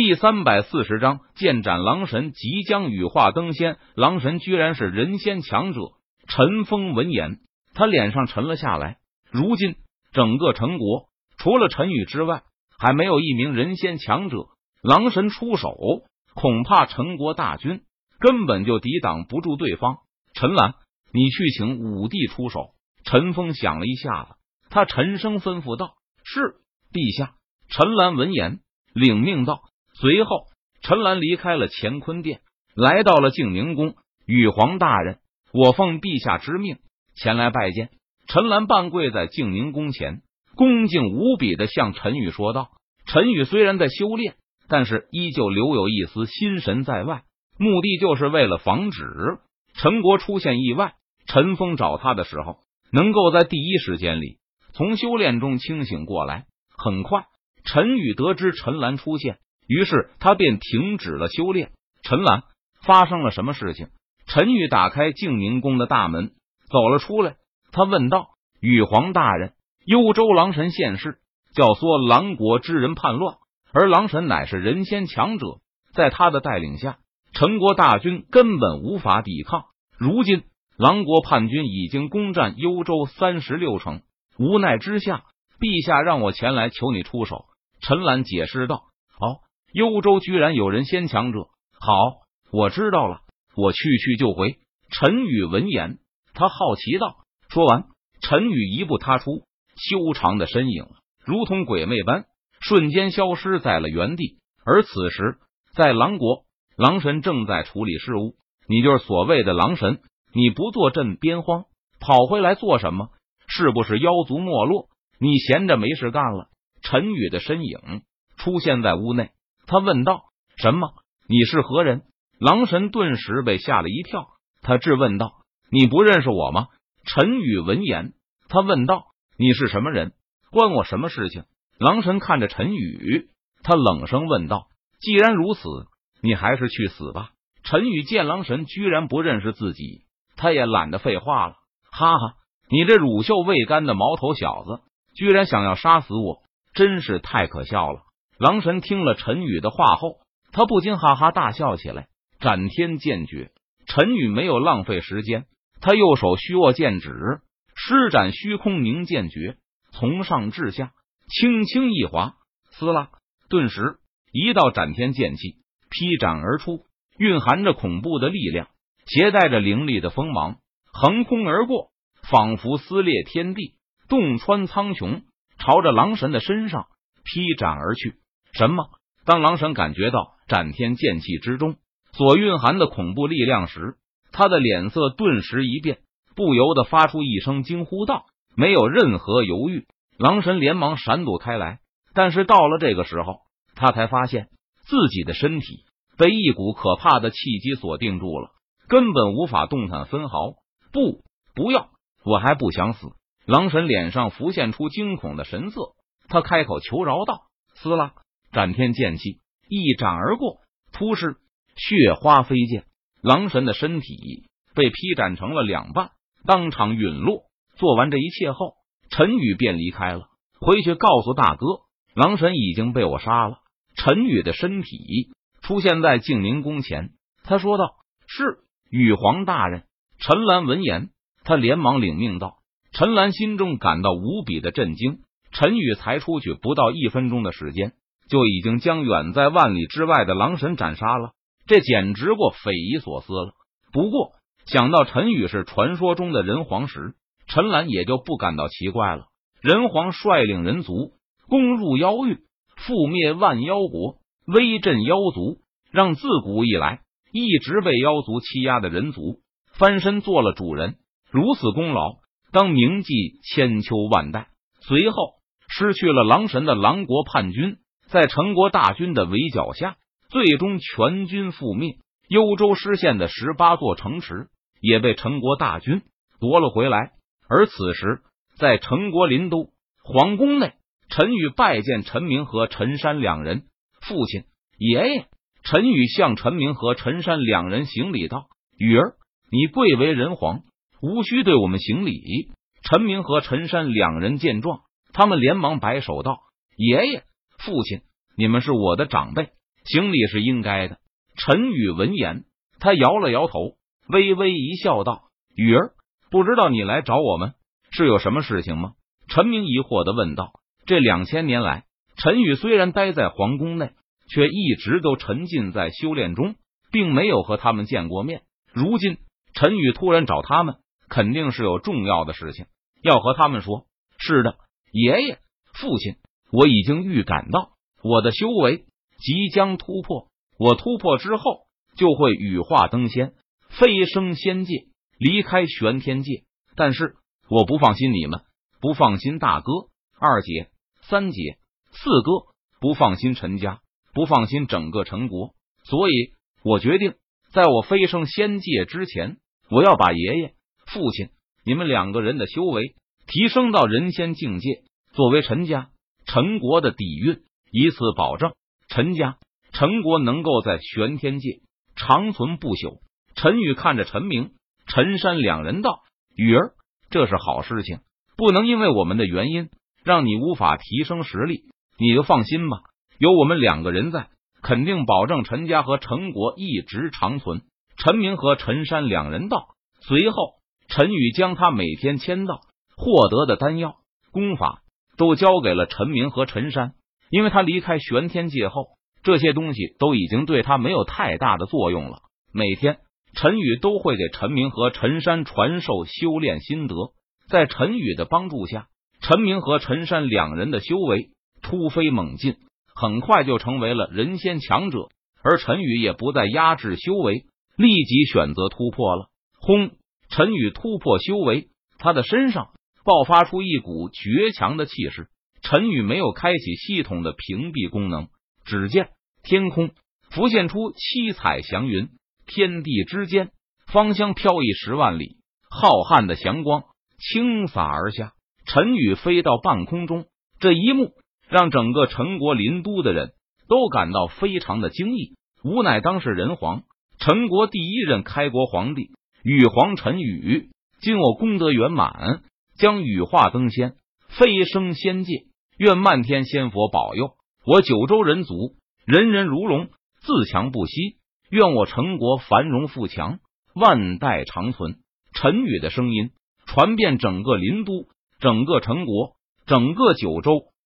第三百四十章，剑斩狼神即将羽化登仙，狼神居然是人仙强者。陈峰闻言，他脸上沉了下来。如今整个陈国，除了陈宇之外，还没有一名人仙强者。狼神出手，恐怕陈国大军根本就抵挡不住对方。陈兰，你去请武帝出手。陈峰想了一下子，他沉声吩咐道：“是，陛下。”陈兰闻言，领命道。随后，陈兰离开了乾坤殿，来到了静宁宫。羽皇大人，我奉陛下之命前来拜见。陈兰半跪在静宁宫前，恭敬无比的向陈宇说道：“陈宇虽然在修炼，但是依旧留有一丝心神在外，目的就是为了防止陈国出现意外。陈峰找他的时候，能够在第一时间里从修炼中清醒过来。很快，陈宇得知陈兰出现。”于是他便停止了修炼。陈兰，发生了什么事情？陈宇打开静宁宫的大门，走了出来。他问道：“羽皇大人，幽州狼神现世，教唆狼国之人叛乱，而狼神乃是人仙强者，在他的带领下，陈国大军根本无法抵抗。如今狼国叛军已经攻占幽州三十六城，无奈之下，陛下让我前来求你出手。”陈兰解释道：“。”幽州居然有人先强者，好，我知道了，我去去就回。陈宇闻言，他好奇道：“说完，陈宇一步踏出，修长的身影如同鬼魅般，瞬间消失在了原地。而此时，在狼国，狼神正在处理事务。你就是所谓的狼神？你不坐镇边荒，跑回来做什么？是不是妖族没落？你闲着没事干了？”陈宇的身影出现在屋内。他问道：“什么？你是何人？”狼神顿时被吓了一跳，他质问道：“你不认识我吗？”陈宇闻言，他问道：“你是什么人？关我什么事情？”狼神看着陈宇，他冷声问道：“既然如此，你还是去死吧！”陈宇见狼神居然不认识自己，他也懒得废话了，哈哈，你这乳臭未干的毛头小子，居然想要杀死我，真是太可笑了！狼神听了陈宇的话后，他不禁哈哈大笑起来。斩天剑诀，陈宇没有浪费时间，他右手虚握剑指，施展虚空凝剑诀，从上至下轻轻一划，撕拉，顿时一道斩天剑气劈斩而出，蕴含着恐怖的力量，携带着凌厉的锋芒，横空而过，仿佛撕裂天地，洞穿苍穹，朝着狼神的身上劈斩而去。什么？当狼神感觉到斩天剑气之中所蕴含的恐怖力量时，他的脸色顿时一变，不由得发出一声惊呼道：“没有任何犹豫，狼神连忙闪躲开来。但是到了这个时候，他才发现自己的身体被一股可怕的气机锁定住了，根本无法动弹分毫。不，不要！我还不想死！狼神脸上浮现出惊恐的神色，他开口求饶道：“撕拉！”斩天剑气一斩而过，突施血花飞溅，狼神的身体被劈斩成了两半，当场陨落。做完这一切后，陈宇便离开了，回去告诉大哥，狼神已经被我杀了。陈宇的身体出现在静宁宫前，他说道：“是羽皇大人。”陈兰闻言，他连忙领命道：“陈兰心中感到无比的震惊。陈宇才出去不到一分钟的时间。”就已经将远在万里之外的狼神斩杀了，这简直过匪夷所思了。不过想到陈宇是传说中的人皇时，陈兰也就不感到奇怪了。人皇率领人族攻入妖域，覆灭万妖国，威震妖族，让自古以来一直被妖族欺压的人族翻身做了主人。如此功劳，当铭记千秋万代。随后失去了狼神的狼国叛军。在陈国大军的围剿下，最终全军覆灭。幽州失陷的十八座城池也被陈国大军夺了回来。而此时，在陈国林都皇宫内，陈宇拜见陈明和陈山两人。父亲、爷爷，陈宇向陈明和陈山两人行礼道：“宇儿，你贵为人皇，无需对我们行礼。”陈明和陈山两人见状，他们连忙摆手道：“爷爷。”父亲，你们是我的长辈，行礼是应该的。陈宇闻言，他摇了摇头，微微一笑，道：“雨儿，不知道你来找我们是有什么事情吗？”陈明疑惑的问道。这两千年来，陈宇虽然待在皇宫内，却一直都沉浸在修炼中，并没有和他们见过面。如今陈宇突然找他们，肯定是有重要的事情要和他们说。是的，爷爷、父亲，我已经预感到我的修为即将突破。我突破之后，就会羽化登仙，飞升仙界，离开玄天界。但是我不放心你们，不放心大哥、二姐、三姐、四哥，不放心陈家，不放心整个陈国。所以我决定，在我飞升仙界之前，我要把爷爷、父亲你们两个人的修为提升到人仙境界，作为陈家、陈国的底蕴，以此保证陈家。陈国能够在玄天界长存不朽。陈宇看着陈明、陈山两人道：“雨儿，这是好事情，不能因为我们的原因让你无法提升实力。你就放心吧，有我们两个人在，肯定保证陈家和陈国一直长存。”陈明和陈山两人道。随后，陈宇将他每天签到、获得的丹药、功法都交给了陈明和陈山，因为他离开玄天界后。这些东西都已经对他没有太大的作用了。每天，陈宇都会给陈明和陈山传授修炼心得。在陈宇的帮助下，陈明和陈山两人的修为突飞猛进，很快就成为了人仙强者。而陈宇也不再压制修为，立即选择突破了。轰！陈宇突破修为，他的身上爆发出一股绝强的气势。陈宇没有开启系统的屏蔽功能。只见天空浮现出七彩祥云，天地之间芳香飘逸十万里，浩瀚的祥光倾洒而下。陈宇飞到半空中，这一幕让整个陈国临都的人都感到非常的惊异。吾乃当世人皇，陈国第一任开国皇帝羽皇陈宇。今我功德圆满，将羽化登仙，飞升仙界。愿漫天仙佛保佑。我九州人族人人如龙，自强不息。愿我陈国繁荣富强，万代长存。陈宇的声音传遍整个林都，整个陈国，整个九州。